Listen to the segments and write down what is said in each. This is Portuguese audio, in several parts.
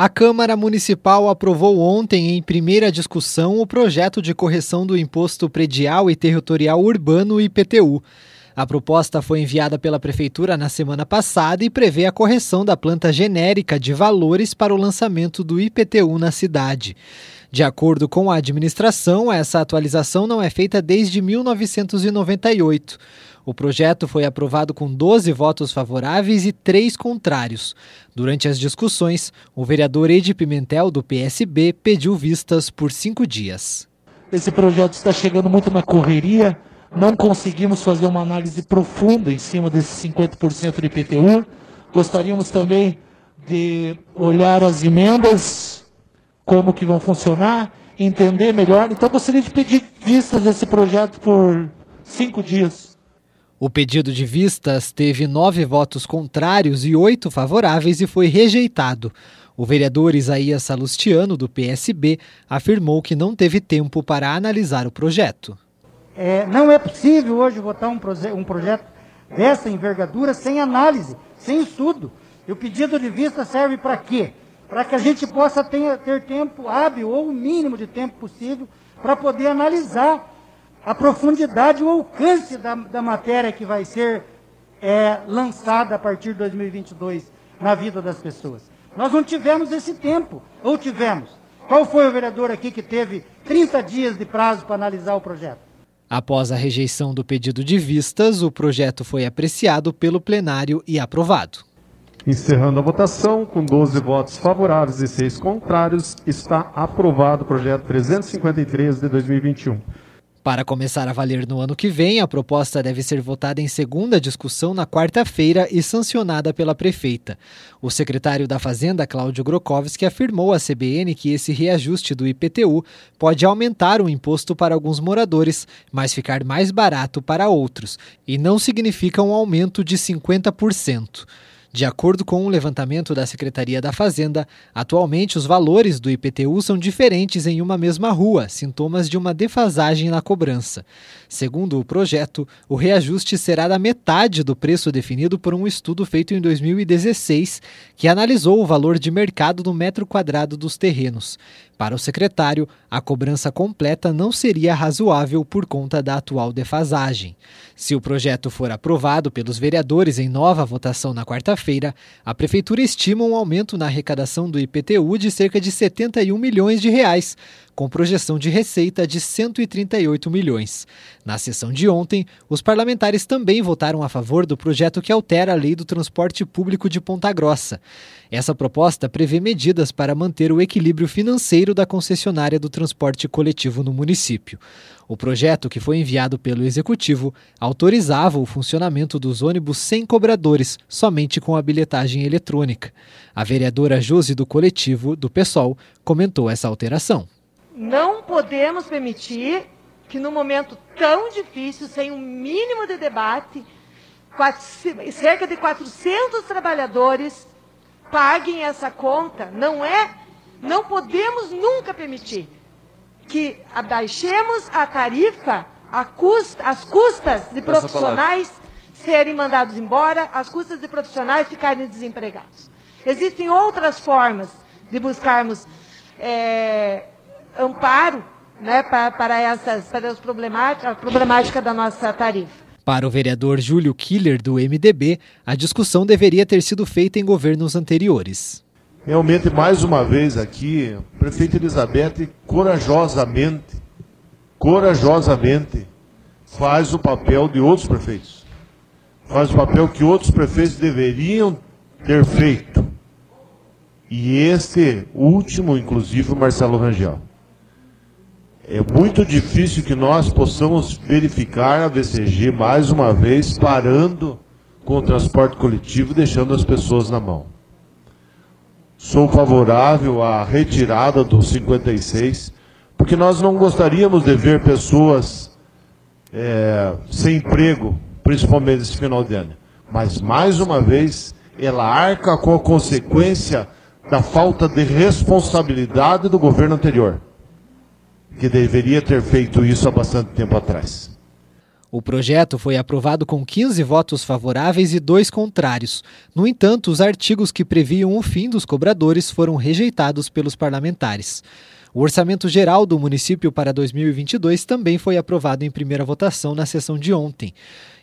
A Câmara Municipal aprovou ontem, em primeira discussão, o projeto de correção do Imposto Predial e Territorial Urbano IPTU. A proposta foi enviada pela Prefeitura na semana passada e prevê a correção da planta genérica de valores para o lançamento do IPTU na cidade. De acordo com a administração, essa atualização não é feita desde 1998. O projeto foi aprovado com 12 votos favoráveis e 3 contrários. Durante as discussões, o vereador Edi Pimentel, do PSB, pediu vistas por cinco dias. Esse projeto está chegando muito na correria, não conseguimos fazer uma análise profunda em cima desses 50% de IPTU. Gostaríamos também de olhar as emendas, como que vão funcionar, entender melhor. Então, gostaria de pedir vistas desse projeto por cinco dias. O pedido de vistas teve nove votos contrários e oito favoráveis e foi rejeitado. O vereador Isaías Salustiano, do PSB, afirmou que não teve tempo para analisar o projeto. É, não é possível hoje votar um, proje um projeto dessa envergadura sem análise, sem estudo. E o pedido de vista serve para quê? Para que a gente possa ter, ter tempo hábil, ou o mínimo de tempo possível, para poder analisar a profundidade, o alcance da, da matéria que vai ser é, lançada a partir de 2022 na vida das pessoas. Nós não tivemos esse tempo, ou tivemos? Qual foi o vereador aqui que teve 30 dias de prazo para analisar o projeto? Após a rejeição do pedido de vistas, o projeto foi apreciado pelo plenário e aprovado. Encerrando a votação, com 12 votos favoráveis e 6 contrários, está aprovado o projeto 353 de 2021. Para começar a valer no ano que vem, a proposta deve ser votada em segunda discussão na quarta-feira e sancionada pela prefeita. O secretário da Fazenda, Cláudio Grokowski, afirmou à CBN que esse reajuste do IPTU pode aumentar o imposto para alguns moradores, mas ficar mais barato para outros, e não significa um aumento de 50%. De acordo com um levantamento da Secretaria da Fazenda, atualmente os valores do IPTU são diferentes em uma mesma rua, sintomas de uma defasagem na cobrança. Segundo o projeto, o reajuste será da metade do preço definido por um estudo feito em 2016, que analisou o valor de mercado no metro quadrado dos terrenos. Para o secretário, a cobrança completa não seria razoável por conta da atual defasagem. Se o projeto for aprovado pelos vereadores em nova votação na quarta-feira, a prefeitura estima um aumento na arrecadação do IPTU de cerca de 71 milhões de reais, com projeção de receita de 138 milhões. Na sessão de ontem, os parlamentares também votaram a favor do projeto que altera a lei do transporte público de Ponta Grossa. Essa proposta prevê medidas para manter o equilíbrio financeiro da concessionária do transporte coletivo no município. O projeto, que foi enviado pelo Executivo, autorizava o funcionamento dos ônibus sem cobradores, somente com a bilhetagem eletrônica. A vereadora Josi do Coletivo, do PSOL, comentou essa alteração. Não podemos permitir que, num momento tão difícil, sem um mínimo de debate, cerca de 400 trabalhadores paguem essa conta. Não é, não podemos nunca permitir que abaixemos a tarifa a custa, as custas de profissionais serem mandados embora, as custas de profissionais ficarem desempregados. Existem outras formas de buscarmos é, amparo né, para, para, essas, para as problemáticas, a problemática da nossa tarifa. Para o vereador Júlio Killer, do MDB, a discussão deveria ter sido feita em governos anteriores. Realmente, mais uma vez aqui, a prefeita Elizabeth corajosamente, corajosamente, faz o papel de outros prefeitos. Faz o papel que outros prefeitos deveriam ter feito. E este último, inclusive, o Marcelo Rangel. É muito difícil que nós possamos verificar a VCG mais uma vez parando com o transporte coletivo, deixando as pessoas na mão. Sou favorável à retirada do 56, porque nós não gostaríamos de ver pessoas é, sem emprego, principalmente nesse final de ano. Mas, mais uma vez, ela arca com a consequência da falta de responsabilidade do governo anterior que deveria ter feito isso há bastante tempo atrás. O projeto foi aprovado com 15 votos favoráveis e dois contrários. No entanto, os artigos que previam o fim dos cobradores foram rejeitados pelos parlamentares. O orçamento geral do município para 2022 também foi aprovado em primeira votação na sessão de ontem.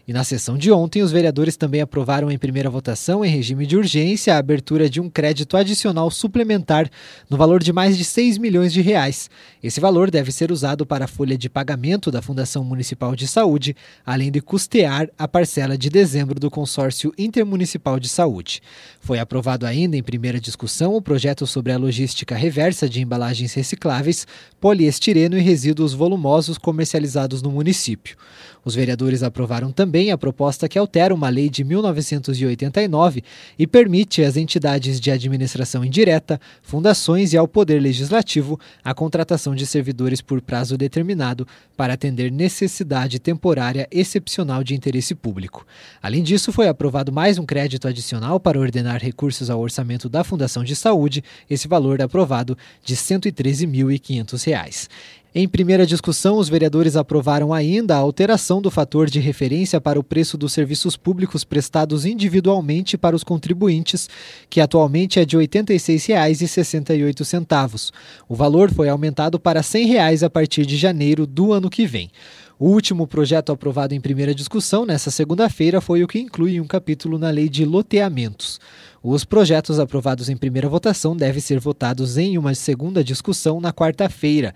E na sessão de ontem, os vereadores também aprovaram em primeira votação, em regime de urgência, a abertura de um crédito adicional suplementar no valor de mais de 6 milhões de reais. Esse valor deve ser usado para a folha de pagamento da Fundação Municipal de Saúde, além de custear a parcela de dezembro do Consórcio Intermunicipal de Saúde. Foi aprovado ainda em primeira discussão o projeto sobre a logística reversa de embalagens recicláveis, poliestireno e resíduos volumosos comercializados no município. Os vereadores aprovaram também a proposta que altera uma lei de 1989 e permite às entidades de administração indireta, fundações e ao Poder Legislativo a contratação de servidores por prazo determinado para atender necessidade temporária excepcional de interesse público. Além disso, foi aprovado mais um crédito adicional para ordenar recursos ao orçamento da Fundação de Saúde, esse valor aprovado de R$ 113.500. Em primeira discussão, os vereadores aprovaram ainda a alteração do fator de referência para o preço dos serviços públicos prestados individualmente para os contribuintes, que atualmente é de R$ 86,68. O valor foi aumentado para 100 reais a partir de janeiro do ano que vem. O último projeto aprovado em primeira discussão nesta segunda-feira foi o que inclui um capítulo na lei de loteamentos. Os projetos aprovados em primeira votação devem ser votados em uma segunda discussão na quarta-feira.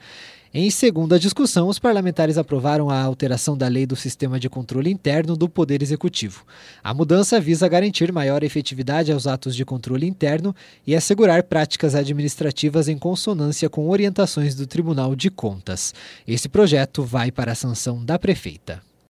Em segunda discussão, os parlamentares aprovaram a alteração da lei do sistema de controle interno do Poder Executivo. A mudança visa garantir maior efetividade aos atos de controle interno e assegurar práticas administrativas em consonância com orientações do Tribunal de Contas. Esse projeto vai para a sanção da prefeita.